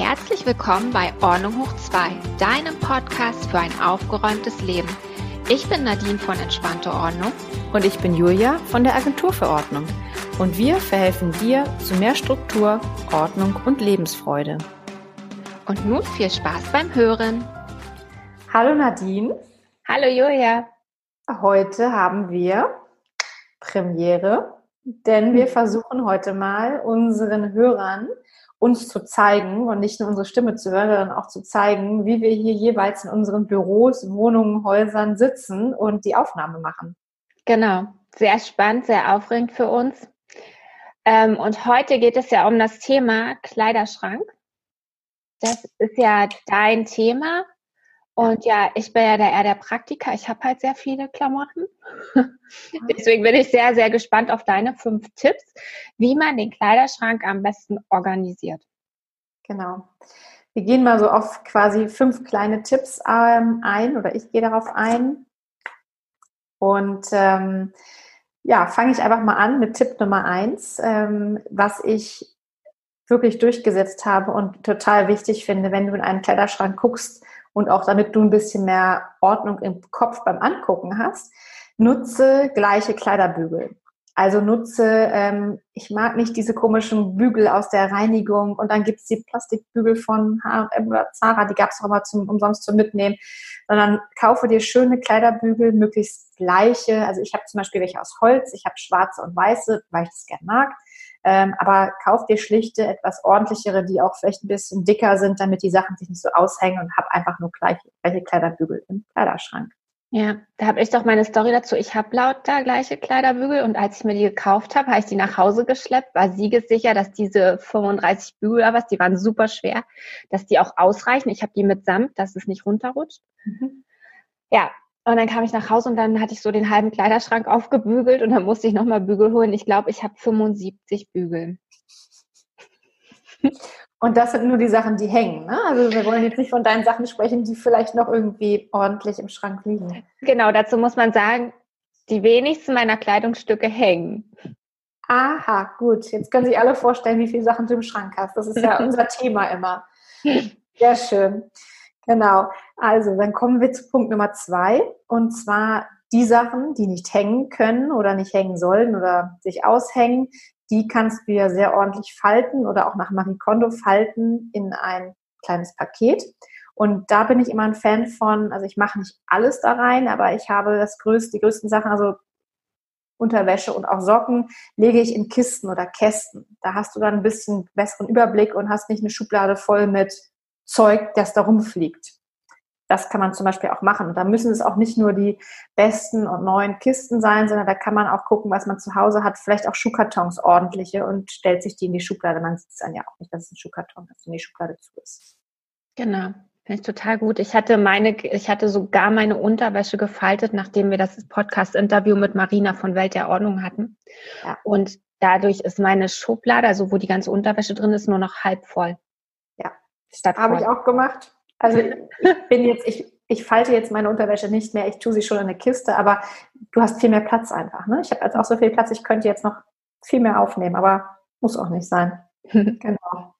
Herzlich willkommen bei Ordnung hoch 2, deinem Podcast für ein aufgeräumtes Leben. Ich bin Nadine von Entspannte Ordnung. Und ich bin Julia von der Agentur für Ordnung. Und wir verhelfen dir zu mehr Struktur, Ordnung und Lebensfreude. Und nun viel Spaß beim Hören. Hallo Nadine. Hallo Julia. Heute haben wir Premiere, denn wir versuchen heute mal unseren Hörern uns zu zeigen und nicht nur unsere Stimme zu hören, sondern auch zu zeigen, wie wir hier jeweils in unseren Büros, Wohnungen, Häusern sitzen und die Aufnahme machen. Genau, sehr spannend, sehr aufregend für uns. Ähm, und heute geht es ja um das Thema Kleiderschrank. Das ist ja dein Thema. Und ja, ich bin ja der, eher der Praktiker. Ich habe halt sehr viele Klamotten. Deswegen bin ich sehr, sehr gespannt auf deine fünf Tipps, wie man den Kleiderschrank am besten organisiert. Genau. Wir gehen mal so auf quasi fünf kleine Tipps ähm, ein oder ich gehe darauf ein. Und ähm, ja, fange ich einfach mal an mit Tipp Nummer eins, ähm, was ich wirklich durchgesetzt habe und total wichtig finde, wenn du in einen Kleiderschrank guckst, und auch damit du ein bisschen mehr Ordnung im Kopf beim Angucken hast, nutze gleiche Kleiderbügel. Also nutze, ähm, ich mag nicht diese komischen Bügel aus der Reinigung und dann gibt's die Plastikbügel von H&M oder Zara, die gab's auch immer zum umsonst zum Mitnehmen, sondern kaufe dir schöne Kleiderbügel, möglichst gleiche. Also ich habe zum Beispiel welche aus Holz, ich habe schwarze und weiße, weil ich das gerne mag. Ähm, aber kauf dir schlichte, etwas ordentlichere, die auch vielleicht ein bisschen dicker sind, damit die Sachen sich nicht so aushängen und hab einfach nur gleich, gleiche Kleiderbügel im Kleiderschrank. Ja, da habe ich doch meine Story dazu. Ich habe lauter gleiche Kleiderbügel und als ich mir die gekauft habe, habe ich die nach Hause geschleppt, war siegessicher, dass diese 35 Bügel oder was, die waren super schwer, dass die auch ausreichen. Ich habe die mit Samt, dass es nicht runterrutscht. Mhm. Ja, und dann kam ich nach Hause und dann hatte ich so den halben Kleiderschrank aufgebügelt und dann musste ich nochmal Bügel holen. Ich glaube, ich habe 75 Bügel. Und das sind nur die Sachen, die hängen. Ne? Also wir wollen jetzt nicht von deinen Sachen sprechen, die vielleicht noch irgendwie ordentlich im Schrank liegen. Genau, dazu muss man sagen, die wenigsten meiner Kleidungsstücke hängen. Aha, gut. Jetzt können sich alle vorstellen, wie viele Sachen du im Schrank hast. Das ist ja unser Thema immer. Sehr schön. Genau. Also, dann kommen wir zu Punkt Nummer zwei. Und zwar die Sachen, die nicht hängen können oder nicht hängen sollen oder sich aushängen, die kannst du ja sehr ordentlich falten oder auch nach Marie Kondo falten in ein kleines Paket. Und da bin ich immer ein Fan von, also ich mache nicht alles da rein, aber ich habe das größte, die größten Sachen, also Unterwäsche und auch Socken, lege ich in Kisten oder Kästen. Da hast du dann ein bisschen besseren Überblick und hast nicht eine Schublade voll mit Zeug, das da rumfliegt. Das kann man zum Beispiel auch machen. Und da müssen es auch nicht nur die besten und neuen Kisten sein, sondern da kann man auch gucken, was man zu Hause hat. Vielleicht auch Schuhkartons ordentliche und stellt sich die in die Schublade. Man sieht es dann ja auch nicht, dass es ein Schuhkarton ist und die Schublade zu ist. Genau. Finde ich total gut. Ich hatte meine, ich hatte sogar meine Unterwäsche gefaltet, nachdem wir das Podcast-Interview mit Marina von Welt der Ordnung hatten. Ja. Und dadurch ist meine Schublade, also wo die ganze Unterwäsche drin ist, nur noch halb voll. Habe ich auch gemacht. Also ich bin jetzt, ich, ich falte jetzt meine Unterwäsche nicht mehr, ich tue sie schon in eine Kiste, aber du hast viel mehr Platz einfach. Ne? Ich habe also auch so viel Platz, ich könnte jetzt noch viel mehr aufnehmen, aber muss auch nicht sein. genau.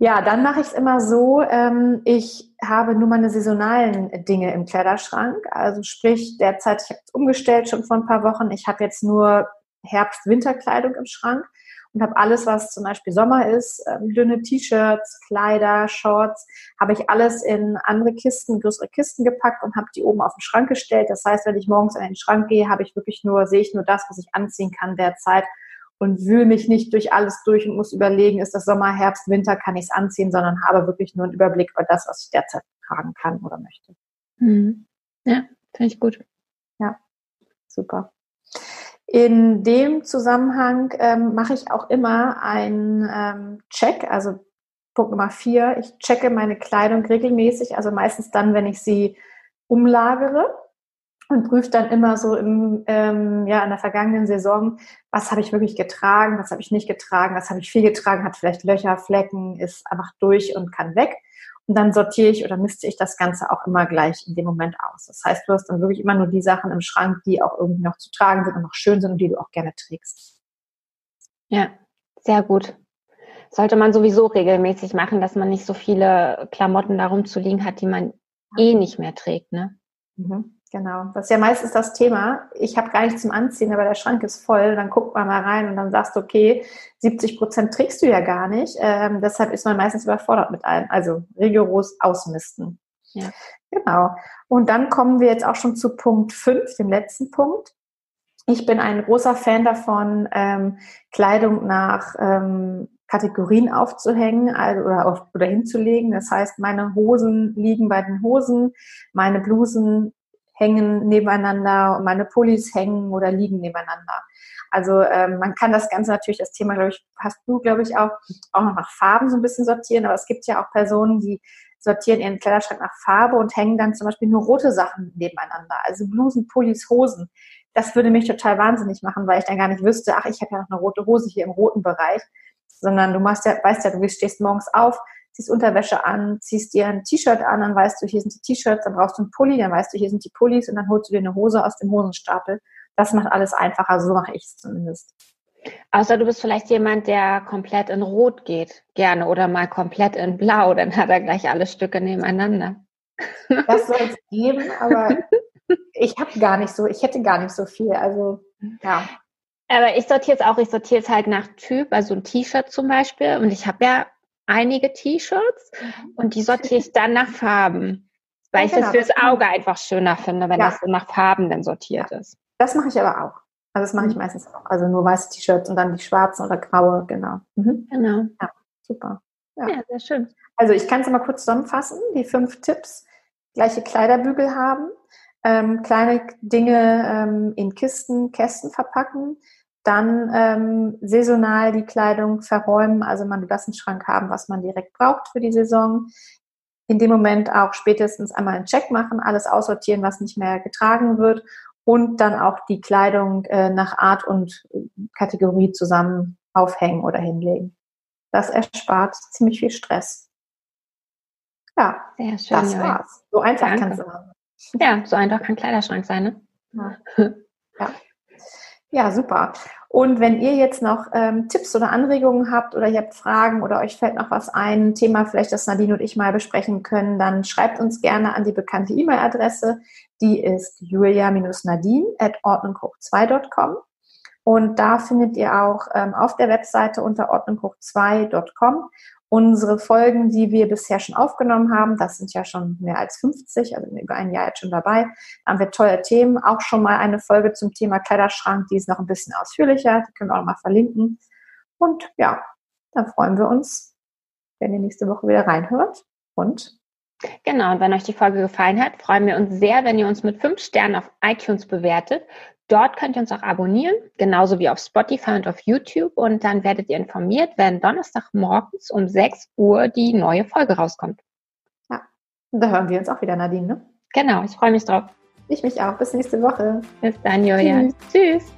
Ja, dann mache ich es immer so, ähm, ich habe nur meine saisonalen Dinge im Kleiderschrank. Also sprich, derzeit, ich habe es umgestellt schon vor ein paar Wochen, ich habe jetzt nur Herbst-Winterkleidung im Schrank und habe alles, was zum Beispiel Sommer ist, ähm, dünne T-Shirts, Kleider, Shorts, habe ich alles in andere Kisten, größere Kisten gepackt und habe die oben auf den Schrank gestellt. Das heißt, wenn ich morgens in den Schrank gehe, habe ich wirklich nur, sehe ich nur das, was ich anziehen kann derzeit und wühle mich nicht durch alles durch und muss überlegen, ist das Sommer, Herbst, Winter, kann ich es anziehen, sondern habe wirklich nur einen Überblick über das, was ich derzeit tragen kann oder möchte. Mhm. Ja, finde ich gut. Ja, super. In dem Zusammenhang ähm, mache ich auch immer einen ähm, Check, also Punkt Nummer vier, ich checke meine Kleidung regelmäßig, also meistens dann, wenn ich sie umlagere und prüfe dann immer so im, ähm, ja, in der vergangenen Saison, was habe ich wirklich getragen, was habe ich nicht getragen, was habe ich viel getragen, hat vielleicht Löcher, Flecken, ist einfach durch und kann weg. Und dann sortiere ich oder misste ich das Ganze auch immer gleich in dem Moment aus. Das heißt, du hast dann wirklich immer nur die Sachen im Schrank, die auch irgendwie noch zu tragen sind und noch schön sind und die du auch gerne trägst. Ja, sehr gut. sollte man sowieso regelmäßig machen, dass man nicht so viele Klamotten darum zu liegen hat, die man eh nicht mehr trägt, ne? Mhm. Genau, das ist ja meistens das Thema. Ich habe gar nichts zum Anziehen, aber der Schrank ist voll. Dann guckt man mal rein und dann sagst du, okay, 70 Prozent trägst du ja gar nicht. Ähm, deshalb ist man meistens überfordert mit allem. Also rigoros ausmisten. Ja. Genau. Und dann kommen wir jetzt auch schon zu Punkt 5, dem letzten Punkt. Ich bin ein großer Fan davon, ähm, Kleidung nach ähm, Kategorien aufzuhängen also, oder, auf, oder hinzulegen. Das heißt, meine Hosen liegen bei den Hosen, meine Blusen hängen nebeneinander meine Pullis hängen oder liegen nebeneinander. Also ähm, man kann das Ganze natürlich, das Thema, glaube ich, hast du, glaube ich, auch, auch noch nach Farben so ein bisschen sortieren, aber es gibt ja auch Personen, die sortieren ihren Kleiderschrank nach Farbe und hängen dann zum Beispiel nur rote Sachen nebeneinander. Also Blusen, Pullis, Hosen. Das würde mich total wahnsinnig machen, weil ich dann gar nicht wüsste, ach, ich habe ja noch eine rote Hose hier im roten Bereich. Sondern du machst ja, weißt ja, du stehst morgens auf, ziehst Unterwäsche an, ziehst dir ein T-Shirt an, dann weißt du, hier sind die T-Shirts, dann brauchst du einen Pulli, dann weißt du, hier sind die Pullis und dann holst du dir eine Hose aus dem Hosenstapel. Das macht alles einfacher, so mache ich es zumindest. Außer du bist vielleicht jemand, der komplett in Rot geht, gerne, oder mal komplett in Blau, dann hat er gleich alle Stücke nebeneinander. Das soll es geben, aber ich habe gar nicht so, ich hätte gar nicht so viel. Also ja. Aber ich sortiere es auch, ich sortiere es halt nach Typ, also ein T-Shirt zum Beispiel. Und ich habe ja einige T-Shirts mhm. und die sortiere ich dann nach Farben. Weil ja, ich genau. das fürs Auge einfach schöner finde, wenn ja. das so nach Farben dann sortiert ja. ist. Das mache ich aber auch. Also das mache ich mhm. meistens auch. Also nur weiße T-Shirts und dann die schwarzen oder graue, genau. Mhm. Genau. Ja, super. Ja. ja, sehr schön. Also ich kann es mal kurz zusammenfassen. Die fünf Tipps. Gleiche Kleiderbügel haben, ähm, kleine Dinge ähm, in Kisten, Kästen verpacken, dann ähm, saisonal die Kleidung verräumen, also man das im Schrank haben, was man direkt braucht für die Saison. In dem Moment auch spätestens einmal einen Check machen, alles aussortieren, was nicht mehr getragen wird und dann auch die Kleidung äh, nach Art und Kategorie zusammen aufhängen oder hinlegen. Das erspart ziemlich viel Stress. Ja, Sehr schön, das war's. So einfach kann es sein. Ja, so einfach kann Kleiderschrank sein, ne? Ja. ja. Ja, super. Und wenn ihr jetzt noch ähm, Tipps oder Anregungen habt oder ihr habt Fragen oder euch fällt noch was ein, Thema vielleicht, das Nadine und ich mal besprechen können, dann schreibt uns gerne an die bekannte E-Mail-Adresse. Die ist julia-nadine at ordnunghoch2.com. Und da findet ihr auch ähm, auf der Webseite unter ordnunghoch2.com unsere Folgen, die wir bisher schon aufgenommen haben, das sind ja schon mehr als 50, also über ein Jahr jetzt schon dabei, da haben wir tolle Themen. Auch schon mal eine Folge zum Thema Kleiderschrank, die ist noch ein bisschen ausführlicher, die können wir auch mal verlinken. Und ja, dann freuen wir uns, wenn ihr nächste Woche wieder reinhört. Und Genau, und wenn euch die Folge gefallen hat, freuen wir uns sehr, wenn ihr uns mit fünf Sternen auf iTunes bewertet. Dort könnt ihr uns auch abonnieren, genauso wie auf Spotify und auf YouTube. Und dann werdet ihr informiert, wenn Donnerstagmorgens um 6 Uhr die neue Folge rauskommt. Ja, da hören wir uns auch wieder, Nadine, ne? Genau, ich freue mich drauf. Ich mich auch. Bis nächste Woche. Bis dann, Julia. Tschüss. Tschüss.